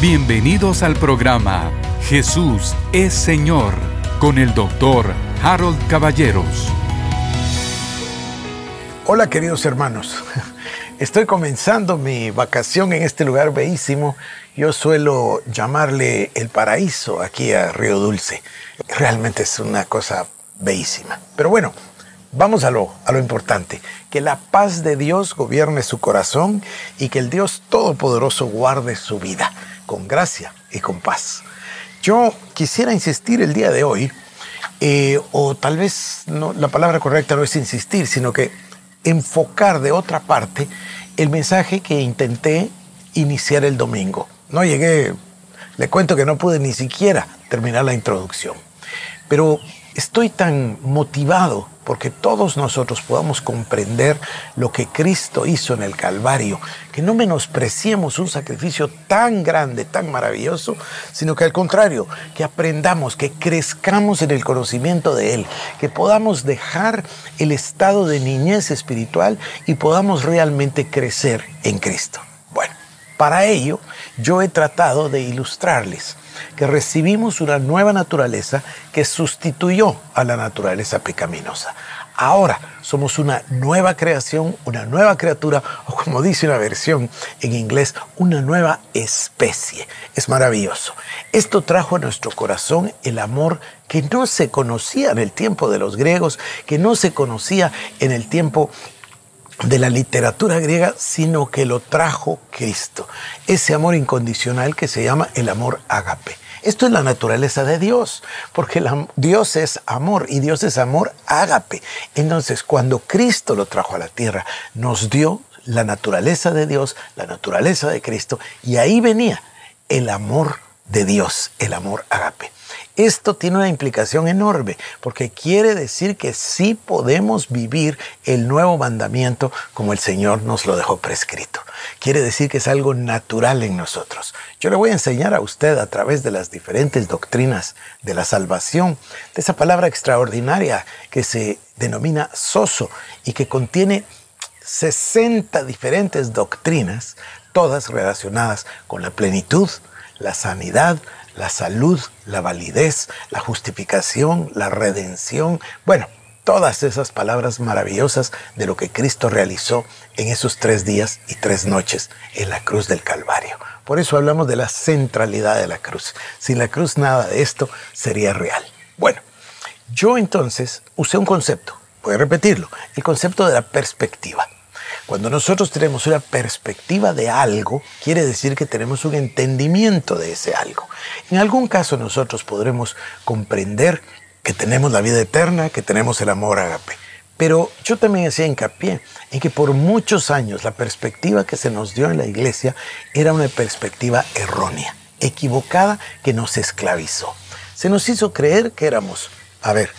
Bienvenidos al programa Jesús es Señor con el doctor Harold Caballeros. Hola queridos hermanos, estoy comenzando mi vacación en este lugar bellísimo. Yo suelo llamarle el paraíso aquí a Río Dulce. Realmente es una cosa bellísima. Pero bueno, vamos a lo, a lo importante. Que la paz de Dios gobierne su corazón y que el Dios Todopoderoso guarde su vida con gracia y con paz. Yo quisiera insistir el día de hoy, eh, o tal vez la palabra correcta no es insistir, sino que enfocar de otra parte el mensaje que intenté iniciar el domingo. No llegué, le cuento que no pude ni siquiera terminar la introducción, pero estoy tan motivado porque todos nosotros podamos comprender lo que Cristo hizo en el Calvario, que no menospreciemos un sacrificio tan grande, tan maravilloso, sino que al contrario, que aprendamos, que crezcamos en el conocimiento de Él, que podamos dejar el estado de niñez espiritual y podamos realmente crecer en Cristo. Bueno, para ello yo he tratado de ilustrarles que recibimos una nueva naturaleza que sustituyó a la naturaleza pecaminosa. Ahora somos una nueva creación, una nueva criatura, o como dice una versión en inglés, una nueva especie. Es maravilloso. Esto trajo a nuestro corazón el amor que no se conocía en el tiempo de los griegos, que no se conocía en el tiempo de la literatura griega, sino que lo trajo Cristo. Ese amor incondicional que se llama el amor ágape. Esto es la naturaleza de Dios, porque Dios es amor y Dios es amor ágape. Entonces, cuando Cristo lo trajo a la tierra, nos dio la naturaleza de Dios, la naturaleza de Cristo, y ahí venía el amor de Dios, el amor ágape. Esto tiene una implicación enorme porque quiere decir que sí podemos vivir el nuevo mandamiento como el Señor nos lo dejó prescrito. Quiere decir que es algo natural en nosotros. Yo le voy a enseñar a usted a través de las diferentes doctrinas de la salvación, de esa palabra extraordinaria que se denomina soso y que contiene 60 diferentes doctrinas, todas relacionadas con la plenitud, la sanidad, la salud, la validez, la justificación, la redención, bueno, todas esas palabras maravillosas de lo que Cristo realizó en esos tres días y tres noches en la cruz del Calvario. Por eso hablamos de la centralidad de la cruz. Sin la cruz nada de esto sería real. Bueno, yo entonces usé un concepto, voy a repetirlo, el concepto de la perspectiva. Cuando nosotros tenemos una perspectiva de algo, quiere decir que tenemos un entendimiento de ese algo. En algún caso nosotros podremos comprender que tenemos la vida eterna, que tenemos el amor agape. Pero yo también hacía hincapié en que por muchos años la perspectiva que se nos dio en la iglesia era una perspectiva errónea, equivocada, que nos esclavizó. Se nos hizo creer que éramos, a ver,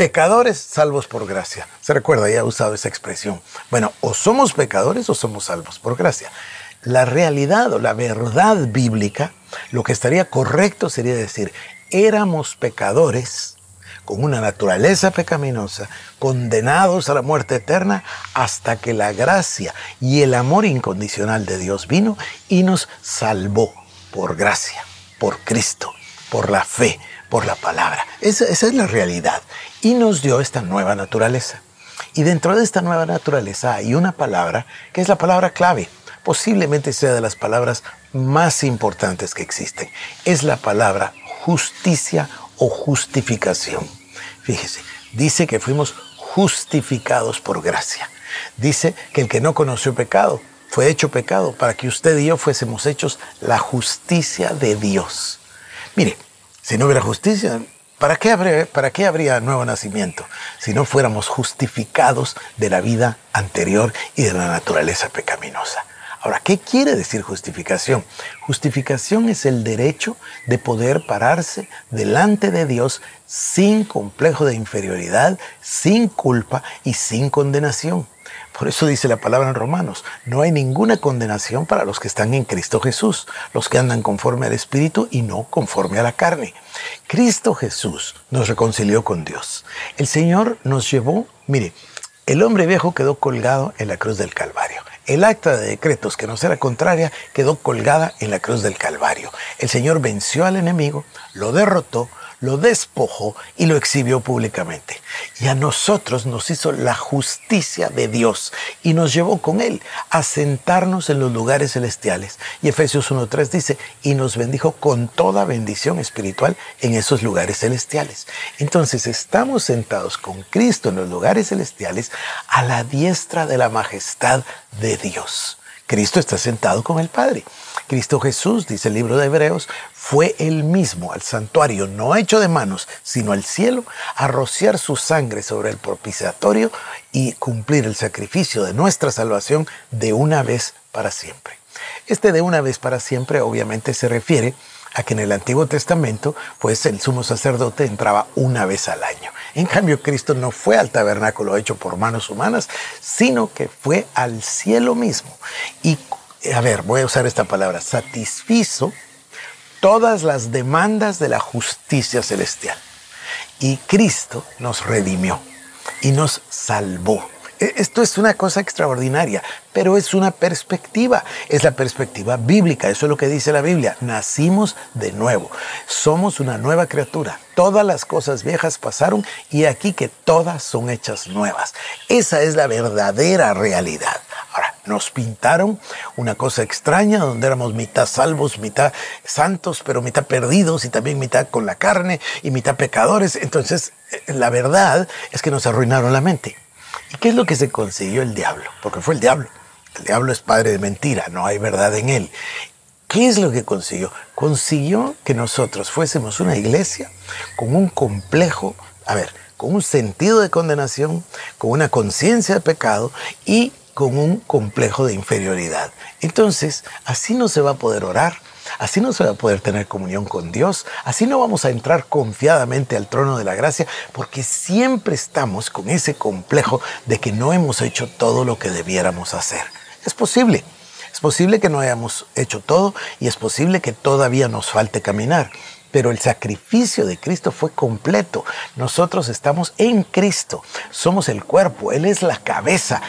pecadores salvos por gracia. Se recuerda, ya he usado esa expresión. Bueno, o somos pecadores o somos salvos por gracia. La realidad o la verdad bíblica, lo que estaría correcto sería decir, éramos pecadores con una naturaleza pecaminosa, condenados a la muerte eterna, hasta que la gracia y el amor incondicional de Dios vino y nos salvó por gracia, por Cristo, por la fe, por la palabra. Esa, esa es la realidad y nos dio esta nueva naturaleza. Y dentro de esta nueva naturaleza hay una palabra que es la palabra clave. Posiblemente sea de las palabras más importantes que existen. Es la palabra justicia o justificación. Fíjese, dice que fuimos justificados por gracia. Dice que el que no conoció pecado fue hecho pecado para que usted y yo fuésemos hechos la justicia de Dios. Mire, si no hubiera justicia, ¿Para qué, habría, ¿Para qué habría nuevo nacimiento si no fuéramos justificados de la vida anterior y de la naturaleza pecaminosa? Ahora, ¿qué quiere decir justificación? Justificación es el derecho de poder pararse delante de Dios sin complejo de inferioridad, sin culpa y sin condenación. Por eso dice la palabra en Romanos, no hay ninguna condenación para los que están en Cristo Jesús, los que andan conforme al Espíritu y no conforme a la carne. Cristo Jesús nos reconcilió con Dios. El Señor nos llevó, mire, el hombre viejo quedó colgado en la cruz del Calvario. El acta de decretos que nos era contraria quedó colgada en la cruz del Calvario. El Señor venció al enemigo, lo derrotó, lo despojó y lo exhibió públicamente. Y a nosotros nos hizo la justicia de Dios y nos llevó con Él a sentarnos en los lugares celestiales. Y Efesios 1.3 dice, y nos bendijo con toda bendición espiritual en esos lugares celestiales. Entonces estamos sentados con Cristo en los lugares celestiales a la diestra de la majestad de Dios. Cristo está sentado con el Padre. Cristo Jesús, dice el libro de Hebreos, fue él mismo al santuario, no hecho de manos, sino al cielo, a rociar su sangre sobre el propiciatorio y cumplir el sacrificio de nuestra salvación de una vez para siempre. Este de una vez para siempre obviamente se refiere a que en el Antiguo Testamento, pues el sumo sacerdote entraba una vez al año. En cambio, Cristo no fue al tabernáculo hecho por manos humanas, sino que fue al cielo mismo. Y, a ver, voy a usar esta palabra, satisfizo todas las demandas de la justicia celestial. Y Cristo nos redimió y nos salvó. E, esto es una cosa extraordinaria, pero es una perspectiva, es la perspectiva bíblica, eso es lo que dice la Biblia, nacimos de nuevo, somos una nueva criatura, todas las cosas viejas pasaron y aquí que todas son hechas nuevas. Esa es la verdadera realidad. Nos pintaron una cosa extraña donde éramos mitad salvos, mitad santos, pero mitad perdidos y también mitad con la carne y mitad pecadores. Entonces, eh, la verdad es que nos arruinaron la mente. ¿Y qué es lo que se consiguió el diablo? Porque fue el diablo. El diablo es padre de mentira, no hay verdad en él. ¿Qué es lo que consiguió? Consiguió que nosotros fuésemos una iglesia con un complejo, a ver, con un sentido de condenación, con una conciencia de pecado y con un complejo de inferioridad. Entonces, así no se va a poder orar, Así no se va a poder tener comunión con Dios, así no vamos a entrar confiadamente al trono de la gracia, porque siempre estamos con ese complejo de que no hemos hecho todo lo que debiéramos hacer. Es posible, es posible que no hayamos hecho todo y es posible que todavía nos falte caminar. Pero el sacrificio de Cristo fue completo. Nosotros estamos en Cristo. Somos el cuerpo. Él es la cabeza.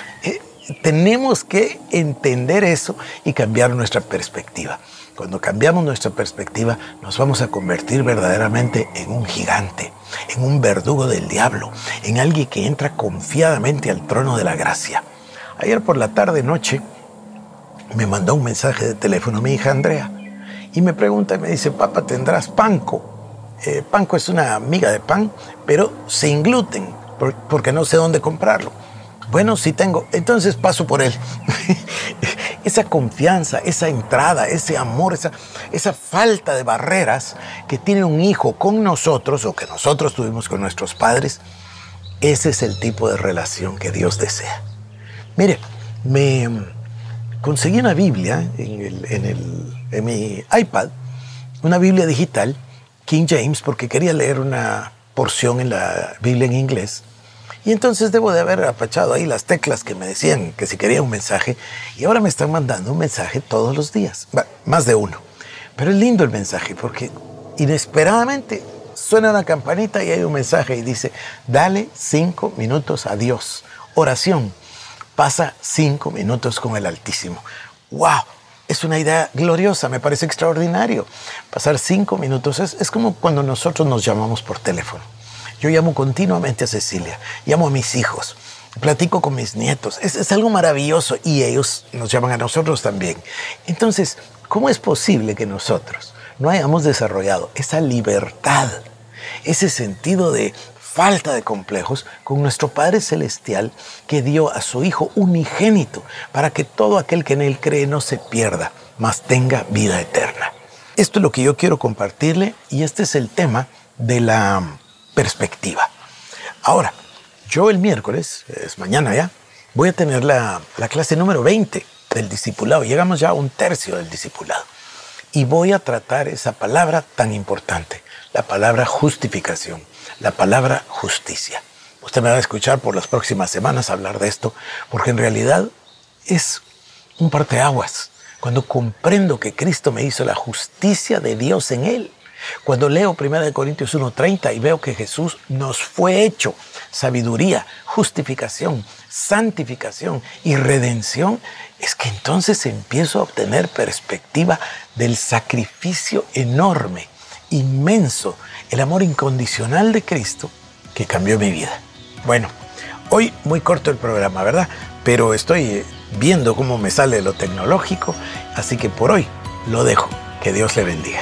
Tenemos que entender eso y cambiar nuestra perspectiva. Cuando cambiamos nuestra perspectiva, nos vamos a convertir verdaderamente en un gigante, en un verdugo del diablo, en alguien que entra confiadamente al trono de la gracia. Ayer por la tarde noche me mandó un mensaje de teléfono mi hija Andrea y me pregunta y me dice, papá, ¿tendrás panco? Eh, panco es una miga de pan, pero sin gluten, porque no sé dónde comprarlo. Bueno, sí tengo, entonces paso por él. esa confianza, esa entrada, ese amor, esa, esa falta de barreras que tiene un hijo con nosotros o que nosotros tuvimos con nuestros padres, ese es el tipo de relación que Dios desea. Mire, me conseguí una Biblia en, en mi iPad, una Biblia digital, King James, porque quería leer una porción en la Biblia en inglés. Y entonces debo de haber apachado ahí las teclas que me decían que si quería un mensaje y ahora me están mandando un mensaje todos los días, más de uno. Pero es lindo el mensaje porque inesperadamente suena una campanita y hay un mensaje y dice, dale cinco minutos a Dios. Oración, pasa cinco minutos con el Altísimo. ¡Wow! Es una idea gloriosa, me parece extraordinario. Pasar cinco minutos es, es como cuando nosotros nos llamamos por teléfono. Yo llamo continuamente a Cecilia, llamo a mis hijos, platico con mis nietos. Es, algo maravilloso y ellos nos llaman a nosotros también. Entonces, ¿cómo es posible que nosotros no hayamos desarrollado esa libertad, ese sentido de falta de complejos con nuestro Padre Celestial que dio a su Hijo unigénito para que todo aquel que en Él cree no se pierda, mas tenga vida eterna? Esto es lo que yo quiero compartirle y este es el tema de la perspectiva. Ahora, yo el miércoles, es mañana ya, voy a tener la, clase número 20 del discipulado. Llegamos ya a un tercio del discipulado. Y voy a tratar esa palabra tan importante, la palabra justificación, la palabra justicia. Usted me va a escuchar por las próximas semanas hablar de esto, porque en realidad es un parteaguas. Cuando comprendo que Cristo me hizo la justicia de Dios en Él, Cuando leo 1 Corintios 1.30 y veo que Jesús nos fue hecho sabiduría, justificación, santificación y redención, es que entonces empiezo a obtener perspectiva del sacrificio enorme, inmenso, el amor incondicional de Cristo que cambió mi vida. Bueno, hoy muy corto el programa, ¿verdad? Pero estoy viendo cómo me sale lo tecnológico, así que por hoy lo dejo. Que Dios le bendiga.